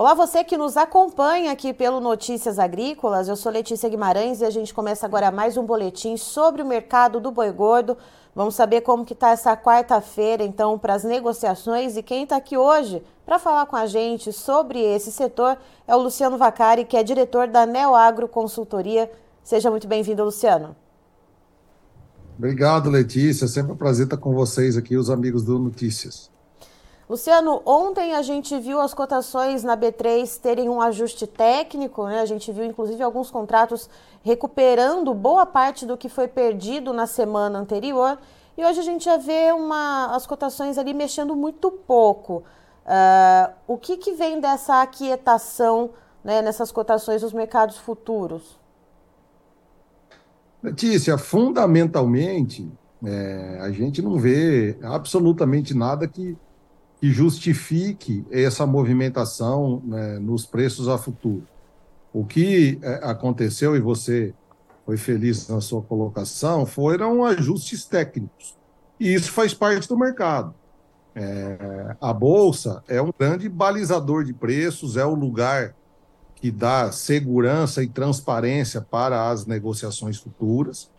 Olá, você que nos acompanha aqui pelo Notícias Agrícolas. Eu sou Letícia Guimarães e a gente começa agora mais um boletim sobre o mercado do boi gordo. Vamos saber como que está essa quarta-feira, então, para as negociações. E quem está aqui hoje para falar com a gente sobre esse setor é o Luciano Vacari, que é diretor da Neoagro Consultoria. Seja muito bem-vindo, Luciano. Obrigado, Letícia. Sempre um prazer estar com vocês aqui, os amigos do Notícias. Luciano, ontem a gente viu as cotações na B3 terem um ajuste técnico, né? A gente viu inclusive alguns contratos recuperando boa parte do que foi perdido na semana anterior. E hoje a gente já vê uma, as cotações ali mexendo muito pouco. Uh, o que, que vem dessa aquietação né, nessas cotações dos mercados futuros? Letícia, fundamentalmente, é, a gente não vê absolutamente nada que que justifique essa movimentação né, nos preços a futuro. O que é, aconteceu, e você foi feliz na sua colocação, foram ajustes técnicos. E isso faz parte do mercado. É, a Bolsa é um grande balizador de preços, é o lugar que dá segurança e transparência para as negociações futuras,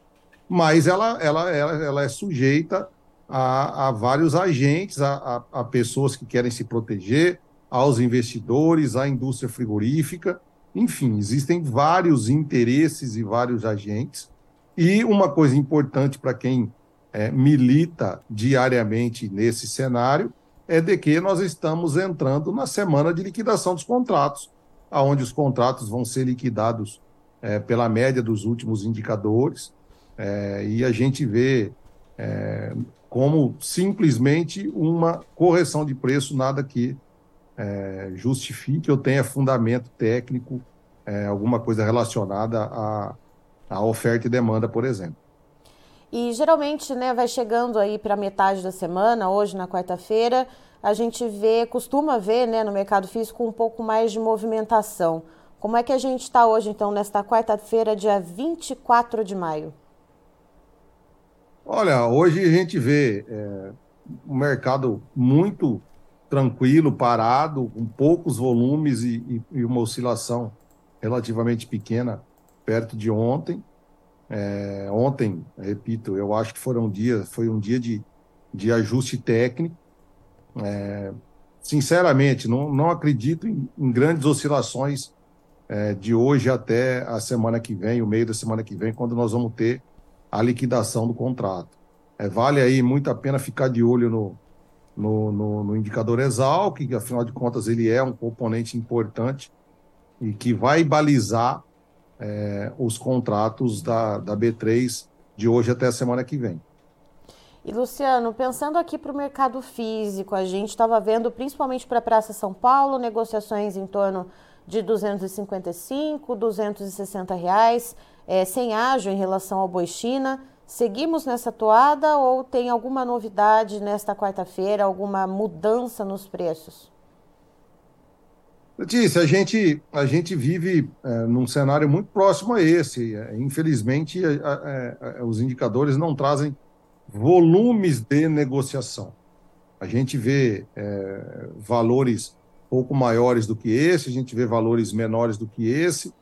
mas ela, ela, ela, ela é sujeita a, a vários agentes, a, a, a pessoas que querem se proteger, aos investidores, à indústria frigorífica, enfim, existem vários interesses e vários agentes. E uma coisa importante para quem é, milita diariamente nesse cenário é de que nós estamos entrando na semana de liquidação dos contratos, aonde os contratos vão ser liquidados é, pela média dos últimos indicadores, é, e a gente vê é, como simplesmente uma correção de preço, nada que é, justifique ou tenha fundamento técnico, é, alguma coisa relacionada à, à oferta e demanda, por exemplo. E geralmente, né, vai chegando aí para metade da semana, hoje na quarta-feira, a gente vê, costuma ver, né, no mercado físico um pouco mais de movimentação. Como é que a gente está hoje, então, nesta quarta-feira, dia 24 de maio? Olha, hoje a gente vê é, um mercado muito tranquilo, parado, com poucos volumes e, e, e uma oscilação relativamente pequena perto de ontem. É, ontem, repito, eu acho que foram um dia, foi um dia de, de ajuste técnico. É, sinceramente, não, não acredito em, em grandes oscilações é, de hoje até a semana que vem, o meio da semana que vem, quando nós vamos ter a liquidação do contrato. É, vale aí muito a pena ficar de olho no, no, no, no indicador Exal, que afinal de contas ele é um componente importante e que vai balizar é, os contratos da, da B3 de hoje até a semana que vem. E Luciano, pensando aqui para o mercado físico, a gente estava vendo principalmente para a Praça São Paulo negociações em torno de 255, 260 reais é, sem ágio em relação ao boi China. Seguimos nessa toada ou tem alguma novidade nesta quarta-feira, alguma mudança nos preços? Letícia, a gente, a gente vive é, num cenário muito próximo a esse. É, infelizmente, é, é, os indicadores não trazem volumes de negociação. A gente vê é, valores pouco maiores do que esse, a gente vê valores menores do que esse,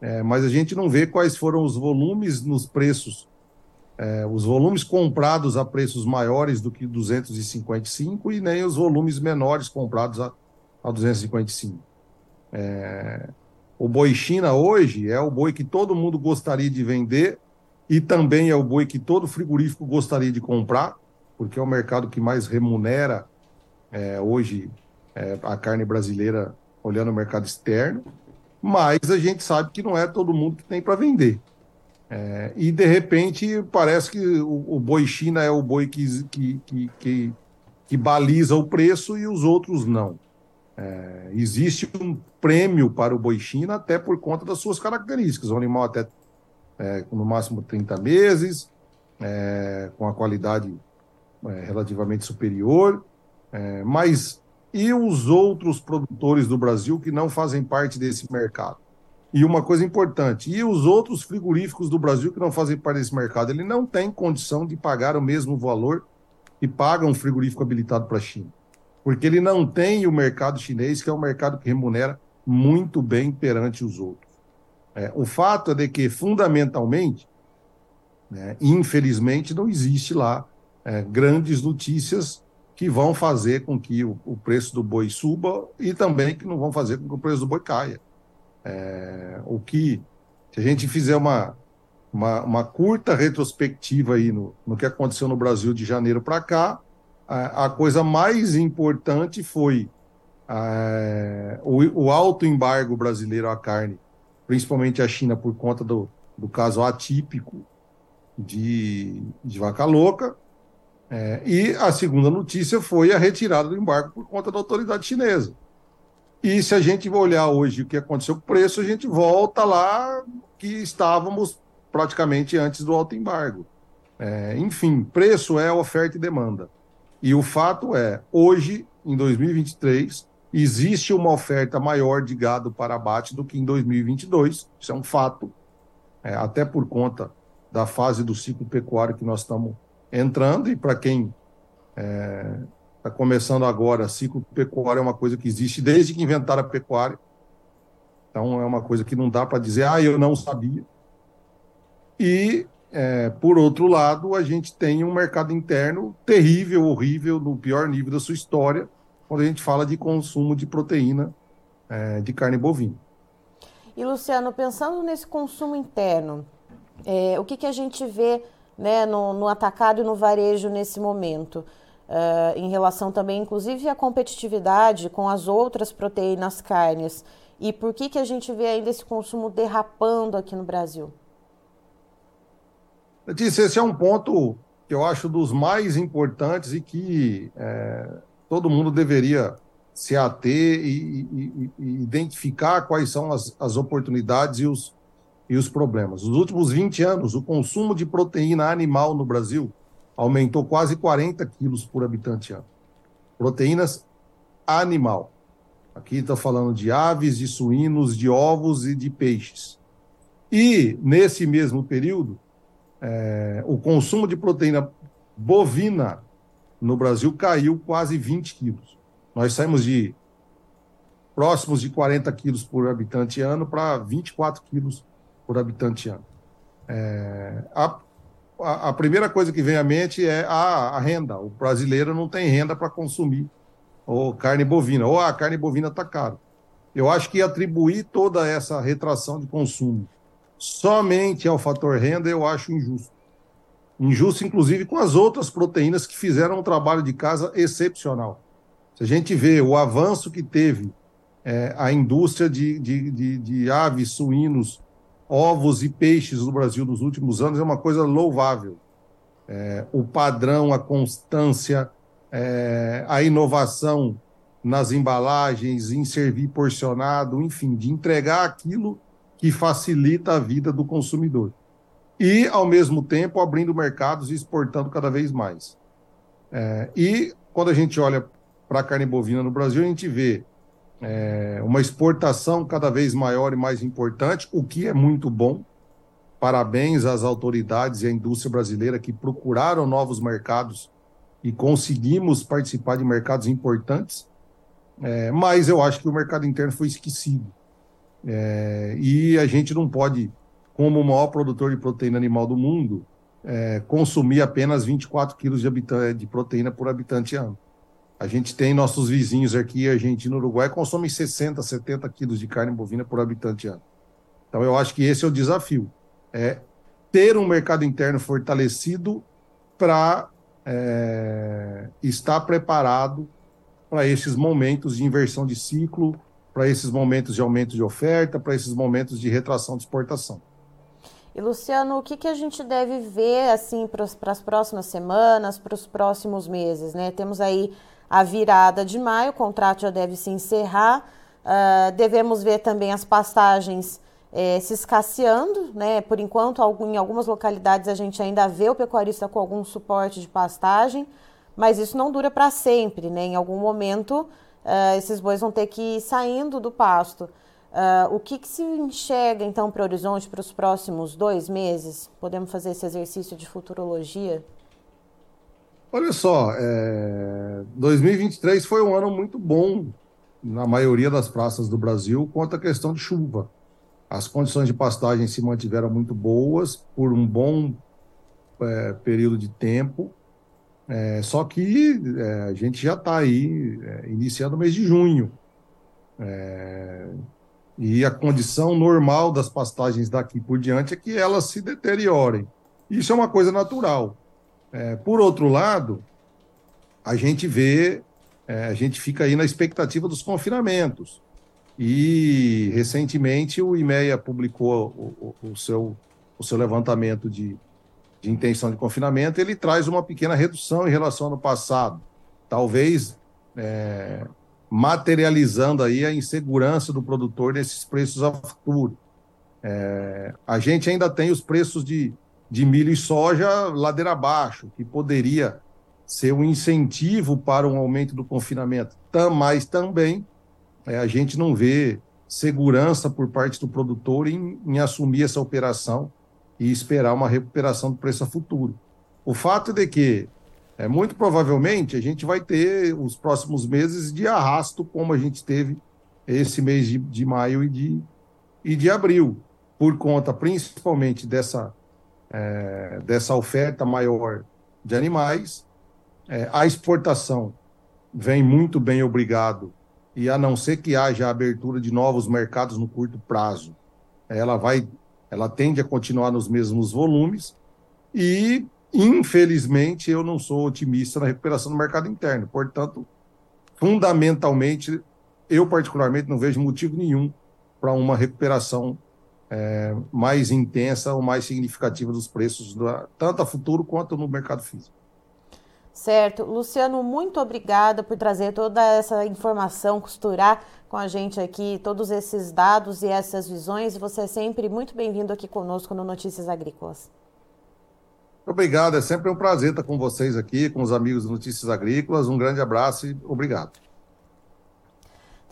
é, mas a gente não vê quais foram os volumes nos preços, é, os volumes comprados a preços maiores do que 255 e nem os volumes menores comprados a, a 255. É, o boi China hoje é o boi que todo mundo gostaria de vender e também é o boi que todo frigorífico gostaria de comprar, porque é o mercado que mais remunera é, hoje é, a carne brasileira olhando o mercado externo mas a gente sabe que não é todo mundo que tem para vender. É, e de repente parece que o, o, boi China é o boi que, que, que, que, que baliza o preço e os outros não. É, existe um prêmio para o boi China até por conta das suas características. O animal até é, no máximo 30 meses, é, com a qualidade é, relativamente superior, é, mas e os outros produtores do Brasil que não fazem parte desse mercado. E uma coisa importante, e os outros frigoríficos do Brasil que não fazem parte desse mercado, ele não tem condição de pagar o mesmo valor que paga um frigorífico habilitado para a China. Porque ele não tem o mercado chinês, que é um mercado que remunera muito bem perante os outros. É, o fato é de que, fundamentalmente, né, infelizmente, não existe lá é, grandes notícias que vão fazer com que o, o, preço do boi suba e também que não vão fazer com que o preço do boi caia. É, o que, se a gente fizer uma, uma, uma curta retrospectiva aí no, no, que aconteceu no Brasil de janeiro para cá, a, a, coisa mais importante foi é, o, o, alto embargo brasileiro à carne, principalmente a China, por conta do, do caso atípico de, de vaca louca, é, e a segunda notícia foi a retirada do embargo por conta da autoridade chinesa. E se a gente olhar hoje o que aconteceu com o preço, a gente volta lá que estávamos praticamente antes do alto embargo. É, enfim, preço é oferta e demanda. E o fato é, hoje, em 2023, existe uma oferta maior de gado para abate do que em 2022. Isso é um fato, é, até por conta da fase do ciclo pecuário que nós estamos entrando, e para quem está é, tá começando agora, ciclo pecuário é uma coisa que existe desde que inventaram a pecuária. Então, é uma coisa que não dá para dizer, ah, eu não sabia. E, é, por outro lado, a gente tem um mercado interno terrível, horrível, no pior nível da sua história, quando a gente fala de consumo de proteína é, de carne bovina. E, Luciano, pensando nesse consumo interno, é, o que, que a gente vê né, no, no atacado e no varejo nesse momento. Uh, em relação também, inclusive, à competitividade com as outras proteínas carnes. E por que, que a gente vê ainda esse consumo derrapando aqui no Brasil? Letícia, esse é um ponto que eu acho dos mais importantes e que é, todo mundo deveria se ater e, e, e identificar quais são as, as oportunidades e os, e os problemas. Nos últimos 20 anos, o consumo de proteína animal no Brasil aumentou quase 40 quilos por habitante ano. Proteínas animal. Aqui está falando de aves, de suínos, de ovos e de peixes. E, nesse mesmo período, é, o consumo de proteína bovina no Brasil caiu quase 20 quilos. Nós saímos de próximos de 40 quilos por habitante ano para 24 quilos por habitante ano. É, a, a, primeira coisa que vem à mente é a, a renda. O brasileiro não tem renda para consumir ou carne bovina, ou a carne bovina está caro. Eu acho que atribuir toda essa retração de consumo somente ao fator renda eu acho injusto. Injusto, inclusive, com as outras proteínas que fizeram um trabalho de casa excepcional. Se a gente vê o avanço que teve é, a indústria de, de, de, de aves, suínos, ovos e peixes no Brasil nos últimos anos é uma coisa louvável. É, o padrão, a constância, é, a inovação nas embalagens, em servir porcionado, enfim, de entregar aquilo que facilita a vida do consumidor. E, ao mesmo tempo, abrindo mercados e exportando cada vez mais. É, e quando a gente olha para a carne bovina no Brasil, a gente vê é, uma exportação cada vez maior e mais importante, o que é muito bom. Parabéns às autoridades e à indústria brasileira que procuraram novos mercados e conseguimos participar de mercados importantes. É, mas eu acho que o mercado interno foi esquecido. É, e a gente não pode, como o maior produtor de proteína animal do mundo, é, consumir apenas 24 quilos de, de proteína por habitante ano. A gente tem nossos vizinhos aqui, Argentina e Uruguai, consomem 60, 70 quilos de carne bovina por habitante ano. Então, eu acho que esse é o desafio. É ter um mercado interno fortalecido para é, estar preparado para esses momentos de inversão de ciclo, para esses momentos de aumento de oferta, para esses momentos de retração de exportação. E Luciano, o que, que a gente deve ver assim para as próximas semanas, para os próximos meses? Né? Temos aí a virada de maio, o contrato já deve se encerrar. Uh, devemos ver também as pastagens eh, se escasseando, né? Por enquanto, em algumas localidades a gente ainda vê o pecuarista com algum suporte de pastagem, mas isso não dura para sempre, né? Em algum momento, uh, esses bois vão ter que ir saindo do pasto. Uh, o que, que, se enxerga então para o horizonte para os próximos dois meses? Podemos fazer esse exercício de futurologia? Olha só, é... 2023 foi um ano muito bom na maioria das praças do Brasil contra a questão de chuva. As condições de pastagem se mantiveram muito boas por um bom é, período de tempo, é, só que é, a gente já está aí é, iniciando o mês de junho. É, e a condição normal das pastagens daqui por diante é que elas se deteriorem. Isso é uma coisa natural. É, por outro lado, a gente vê, é, a gente fica aí na expectativa dos confinamentos. E recentemente o IMEA publicou o, o, o seu, o seu levantamento de, de intenção de confinamento. Ele traz uma pequena redução em relação ao ano passado. Talvez é, materializando aí a insegurança do produtor nesses preços a futuro. É, a gente ainda tem os preços de, de milho e soja ladeira abaixo, que poderia ser um incentivo para um aumento do confinamento, mas também é, a gente não vê segurança por parte do produtor em, em assumir essa operação e esperar uma recuperação do preço a futuro. O fato de que é, muito provavelmente a gente vai ter os próximos meses de arrasto, como a gente teve esse mês de, de maio e de, e de abril, por conta principalmente dessa, é, dessa oferta maior de animais. É, a exportação vem muito bem, obrigado, e a não ser que haja abertura de novos mercados no curto prazo, ela vai, ela tende a continuar nos mesmos volumes e Infelizmente, eu não sou otimista na recuperação do mercado interno. Portanto, fundamentalmente, eu particularmente não vejo motivo nenhum para uma recuperação é, mais intensa ou mais significativa dos preços, da, tanto a futuro quanto no mercado físico. Certo. Luciano, muito obrigada por trazer toda essa informação, costurar com a gente aqui todos esses dados e essas visões. Você é sempre muito bem-vindo aqui conosco no Notícias Agrícolas. Obrigado, é sempre um prazer estar com vocês aqui, com os amigos do Notícias Agrícolas. Um grande abraço e obrigado.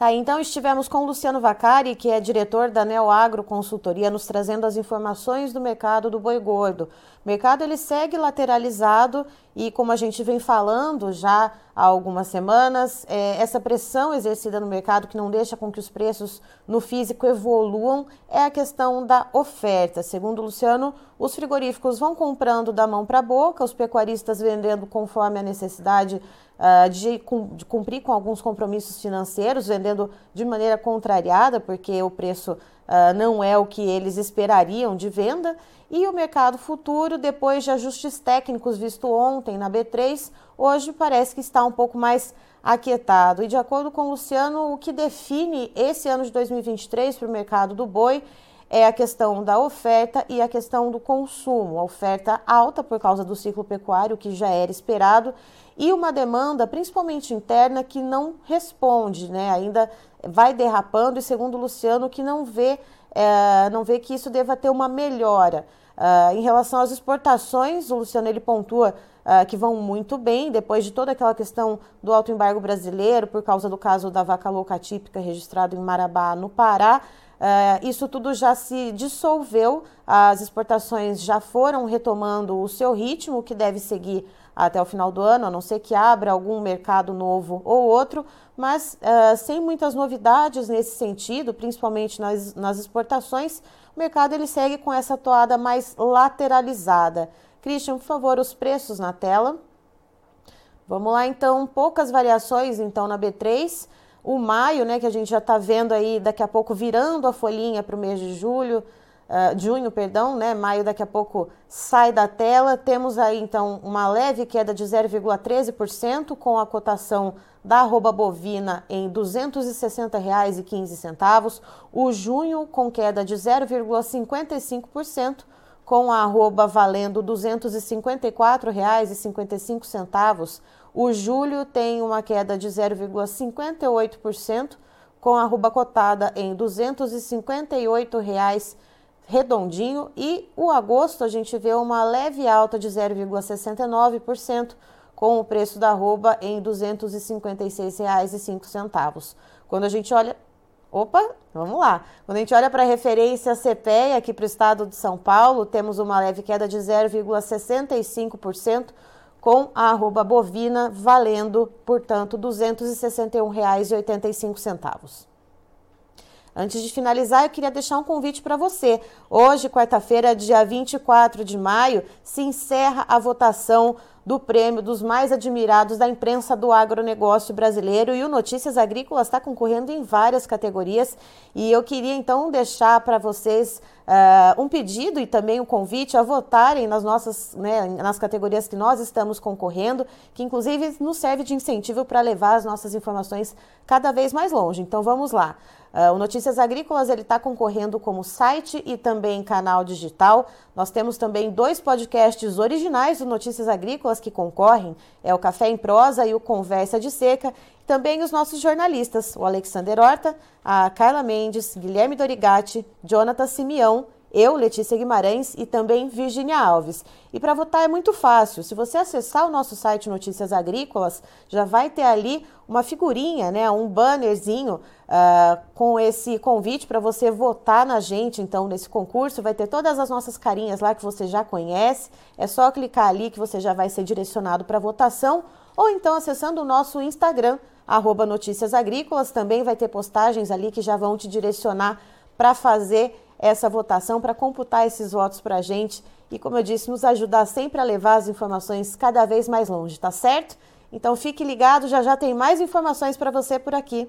Tá, então estivemos com Luciano Vacari, que é diretor da Neo Agro Consultoria, nos trazendo as informações do mercado do boi gordo. O mercado ele segue lateralizado e, como a gente vem falando já há algumas semanas, é, essa pressão exercida no mercado que não deixa com que os preços no físico evoluam é a questão da oferta. Segundo o Luciano, os frigoríficos vão comprando da mão para a boca, os pecuaristas vendendo conforme a necessidade uh, de, de, cumprir com alguns compromissos financeiros, vendendo de maneira contrariada, porque o preço uh, não é o que eles esperariam de venda. E o mercado futuro, depois de ajustes técnicos visto ontem na B3, hoje parece que está um pouco mais aquietado. E de acordo com o Luciano, o que define esse ano de 2023 para o mercado do boi é a questão da oferta e a questão do consumo. A oferta alta por causa do ciclo pecuário, que já era esperado, e uma demanda, principalmente interna, que não responde, né? ainda vai derrapando, e segundo o Luciano, que não vê, é, não vê que isso deva ter uma melhora. Uh, em relação às exportações, o Luciano ele pontua uh, que vão muito bem, depois de toda aquela questão do alto embargo brasileiro, por causa do caso da vaca louca típica registrado em Marabá, no Pará. Uh, isso tudo já se dissolveu, as exportações já foram retomando o seu ritmo, que deve seguir até o final do ano, a não ser que abra algum mercado novo ou outro, mas uh, sem muitas novidades nesse sentido, principalmente nas, nas exportações, o mercado ele segue com essa toada mais lateralizada. Christian, por favor, os preços na tela. Vamos lá, então, poucas variações então na B3 o maio, né, que a gente já está vendo aí daqui a pouco virando a folhinha para o mês de julho, uh, junho, perdão, né, maio daqui a pouco sai da tela. Temos aí então uma leve queda de 0,13% com a cotação da arroba bovina em R$ 260,15. O junho com queda de 0,55% com a arroba valendo R$ 254,55 o julho tem uma queda de 0,58%, com a arroba cotada em 258 reais redondinho e o agosto a gente vê uma leve alta de 0,69%, com o preço da arroba em R$ 256,05. Quando a gente olha Opa, vamos lá. Quando a gente olha para a referência CPEA aqui para o estado de São Paulo, temos uma leve queda de 0,65%, com a arroba bovina valendo, portanto, R$ 261,85. Antes de finalizar, eu queria deixar um convite para você. Hoje, quarta-feira, dia 24 de maio, se encerra a votação do prêmio dos mais admirados da imprensa do agronegócio brasileiro e o Notícias Agrícolas está concorrendo em várias categorias e eu queria então deixar para vocês uh, um pedido e também um convite a votarem nas nossas, né, nas categorias que nós estamos concorrendo, que inclusive nos serve de incentivo para levar as nossas informações cada vez mais longe. Então vamos lá. Uh, o Notícias Agrícolas ele está concorrendo como site e também canal digital. Nós temos também dois podcasts originais do Notícias Agrícolas que concorrem, é o Café em Prosa e o Conversa de Seca. Também os nossos jornalistas, o Alexander Horta, a Carla Mendes, Guilherme Dorigatti, Jonathan Simeão eu, Letícia Guimarães e também Virginia Alves. E para votar é muito fácil. Se você acessar o nosso site Notícias Agrícolas, já vai ter ali uma figurinha, né, um bannerzinho uh, com esse convite para você votar na gente. Então, nesse concurso, vai ter todas as nossas carinhas lá que você já conhece. É só clicar ali que você já vai ser direcionado para votação. Ou então acessando o nosso Instagram, arroba Notícias Agrícolas, também vai ter postagens ali que já vão te direcionar para fazer essa votação para computar esses votos para a gente e, como eu disse, nos ajudar sempre a levar as informações cada vez mais longe, tá certo? Então fique ligado, já já tem mais informações para você por aqui.